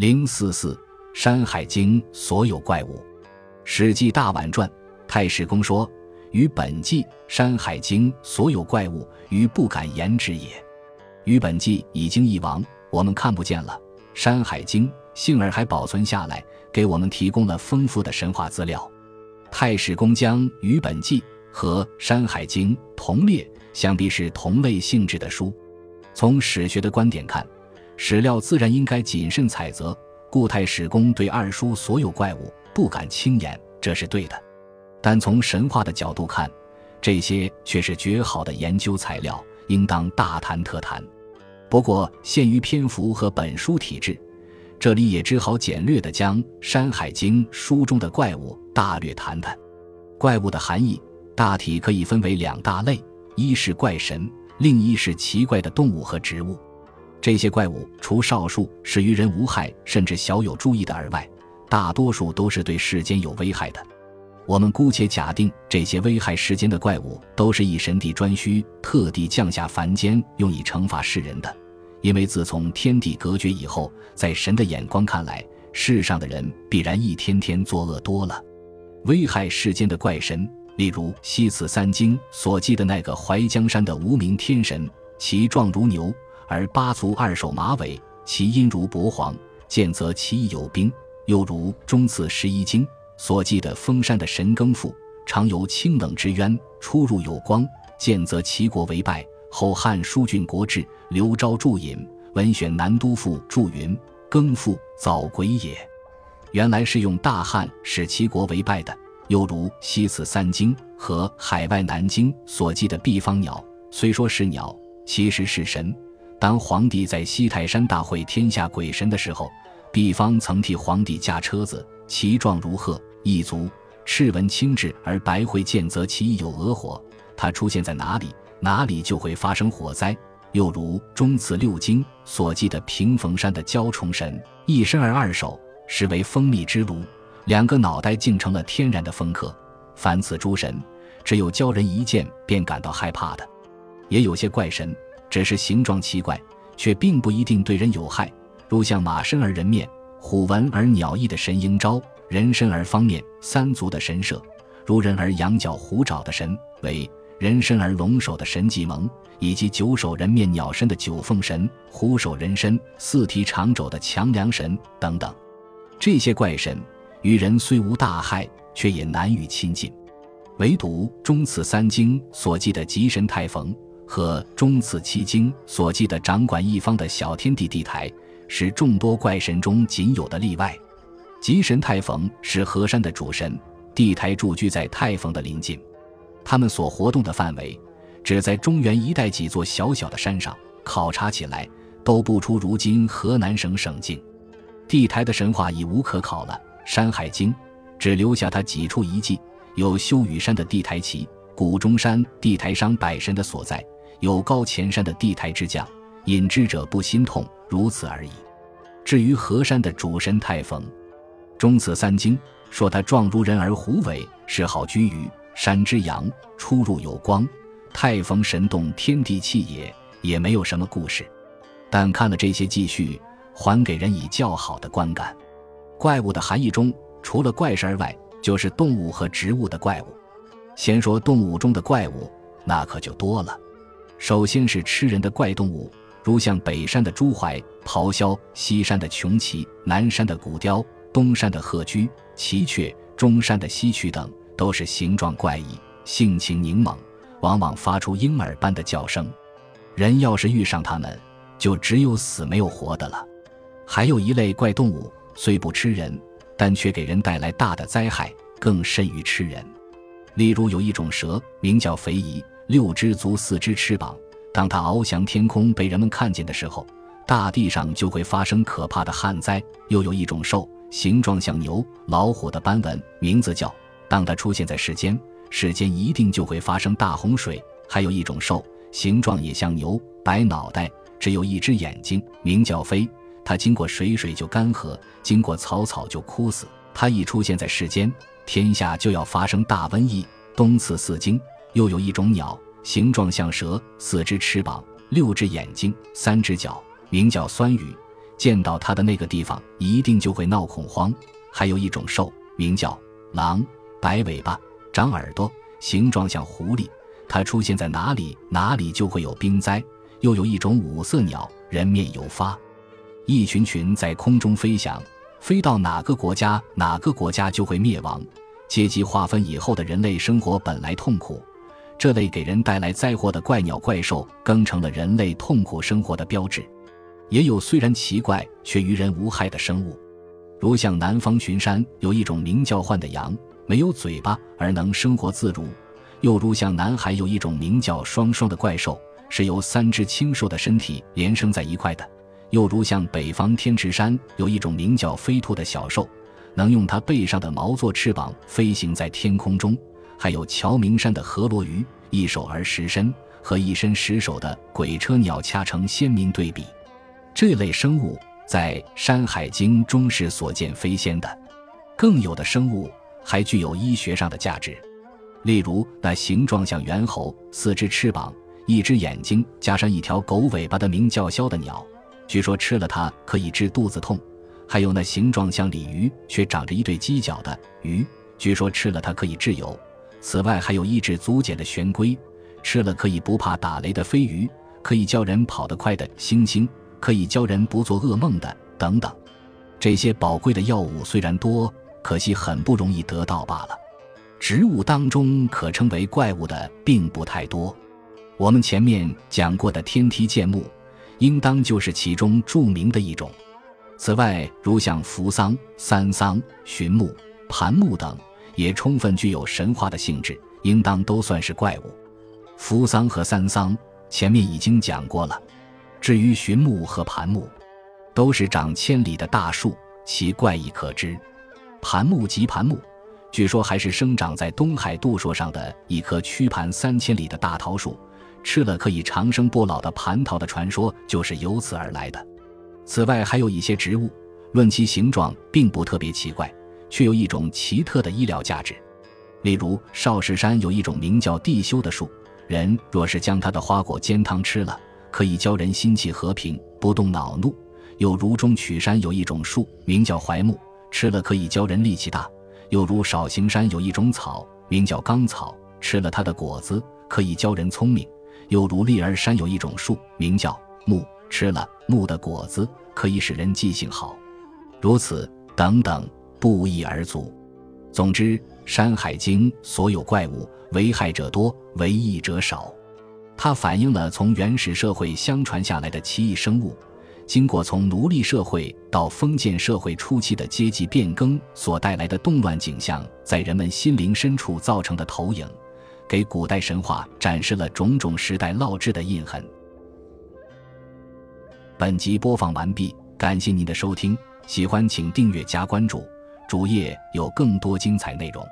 零四四《山海经》所有怪物，《史记·大宛传》太史公说：“于本纪《山海经》所有怪物，于不敢言之也。”于本纪已经遗亡，我们看不见了。《山海经》幸而还保存下来，给我们提供了丰富的神话资料。太史公将《于本纪》和《山海经》同列，想必是同类性质的书。从史学的观点看。史料自然应该谨慎采择，故太史公对二叔所有怪物不敢轻言，这是对的。但从神话的角度看，这些却是绝好的研究材料，应当大谈特谈。不过限于篇幅和本书体制，这里也只好简略地将《山海经》书中的怪物大略谈谈。怪物的含义大体可以分为两大类：一是怪神，另一是奇怪的动物和植物。这些怪物除少数是于人无害，甚至小有注意的而外，大多数都是对世间有危害的。我们姑且假定这些危害世间的怪物都是以神帝专需，特地降下凡间，用以惩罚世人的。因为自从天地隔绝以后，在神的眼光看来，世上的人必然一天天作恶多了。危害世间的怪神，例如《西次三经》所记的那个怀江山的无名天神，其状如牛。而八足二手马尾，其音如薄黄，见则其意有兵。又如中次十一经所记的封山的神耕父，常由清冷之渊出入有光，见则齐国为败。后汉书郡国志刘昭注引文选南都赋注云：耕父早鬼也。原来是用大旱使齐国为败的。又如西次三经和海外南经所记的毕方鸟，虽说是鸟，其实是神。当皇帝在西泰山大会天下鬼神的时候，毕方曾替皇帝驾车子，其状如鹤，一足赤纹青质，而白会见则其意有鹅火。它出现在哪里，哪里就会发生火灾。又如中次六经所记的平逢山的蛟虫神，一身而二手，实为蜂蜜之炉，两个脑袋竟成了天然的风客。凡此诸神，只有鲛人一见便感到害怕的。也有些怪神。只是形状奇怪，却并不一定对人有害。如像马身而人面、虎纹而鸟翼的神鹰招，人身而方面、三足的神社，如人而羊角、虎爪的神为人身而龙首的神计蒙，以及九首人面鸟身的九凤神、虎首人身、四蹄长肘的强梁神等等。这些怪神与人虽无大害，却也难于亲近。唯独中次三经所记的吉神太逢。和中次七经所记的掌管一方的小天地地台，是众多怪神中仅有的例外。吉神太逢是河山的主神，地台驻居在太逢的临近。他们所活动的范围，只在中原一带几座小小的山上。考察起来，都不出如今河南省省境。地台的神话已无可考了，《山海经》只留下他几处遗迹：有修雨山的地台旗，谷中山地台商百神的所在。有高前山的地台之将，引之者不心痛，如此而已。至于河山的主神太冯，中次三经说他状如人而虎尾，是好居于山之阳，出入有光。太冯神动天地气也，也没有什么故事。但看了这些记叙，还给人以较好的观感。怪物的含义中，除了怪事儿外，就是动物和植物的怪物。先说动物中的怪物，那可就多了。首先是吃人的怪动物，如像北山的朱槐、咆哮；西山的穷奇，南山的古雕，东山的鹤居、奇雀，中山的西曲等，都是形状怪异、性情凝猛，往往发出婴儿般的叫声。人要是遇上它们，就只有死没有活的了。还有一类怪动物，虽不吃人，但却给人带来大的灾害，更甚于吃人。例如有一种蛇，名叫肥夷。六只足，四只翅膀。当它翱翔天空被人们看见的时候，大地上就会发生可怕的旱灾。又有一种兽，形状像牛、老虎的斑纹，名字叫。当它出现在世间，世间一定就会发生大洪水。还有一种兽，形状也像牛，白脑袋，只有一只眼睛，名叫飞。它经过水水就干涸，经过草草就枯死。它一出现在世间，天下就要发生大瘟疫。东次四经。又有一种鸟，形状像蛇，四只翅膀，六只眼睛，三只脚，名叫酸雨。见到它的那个地方一定就会闹恐慌。还有一种兽，名叫狼，白尾巴，长耳朵，形状像狐狸。它出现在哪里，哪里就会有冰灾。又有一种五色鸟，人面犹发，一群群在空中飞翔，飞到哪个国家，哪个国家就会灭亡。阶级划分以后的人类生活本来痛苦，这类给人带来灾祸的怪鸟怪兽，更成了人类痛苦生活的标志。也有虽然奇怪却于人无害的生物，如像南方群山有一种名叫獾的羊，没有嘴巴而能生活自如；又如像南海有一种名叫双双的怪兽，是由三只清瘦的身体连生在一块的；又如像北方天池山有一种名叫飞兔的小兽，能用它背上的毛做翅膀飞行在天空中；还有乔明山的河螺鱼，一手而十身，和一身十手的鬼车鸟恰成鲜明对比。这类生物在《山海经》中是所见非鲜的，更有的生物还具有医学上的价值，例如那形状像猿猴、四只翅膀、一只眼睛加上一条狗尾巴的名叫枭的鸟，据说吃了它可以治肚子痛；还有那形状像鲤鱼却长着一对犄角的鱼，据说吃了它可以治油。此外，还有抑制足茧的玄龟，吃了可以不怕打雷的飞鱼，可以教人跑得快的猩猩。可以教人不做噩梦的等等，这些宝贵的药物虽然多，可惜很不容易得到罢了。植物当中可称为怪物的并不太多，我们前面讲过的天梯剑木，应当就是其中著名的一种。此外，如像扶桑、三桑、寻木、盘木等，也充分具有神话的性质，应当都算是怪物。扶桑和三桑前面已经讲过了。至于寻木和盘木，都是长千里的大树，其怪异可知。盘木即盘木，据说还是生长在东海度朔上的一棵曲盘三千里的大桃树，吃了可以长生不老的蟠桃的传说就是由此而来的。此外，还有一些植物，论其形状并不特别奇怪，却有一种奇特的医疗价值。例如，少室山有一种名叫地修的树，人若是将它的花果煎汤吃了。可以教人心气和平，不动恼怒。又如中曲山有一种树，名叫槐木，吃了可以教人力气大。又如少行山有一种草，名叫刚草，吃了它的果子可以教人聪明。又如立儿山有一种树，名叫木，吃了木的果子可以使人记性好。如此等等，不一而足。总之，《山海经》所有怪物，为害者多，为益者少。它反映了从原始社会相传下来的奇异生物，经过从奴隶社会到封建社会初期的阶级变更所带来的动乱景象，在人们心灵深处造成的投影，给古代神话展示了种种时代烙制的印痕。本集播放完毕，感谢您的收听，喜欢请订阅加关注，主页有更多精彩内容。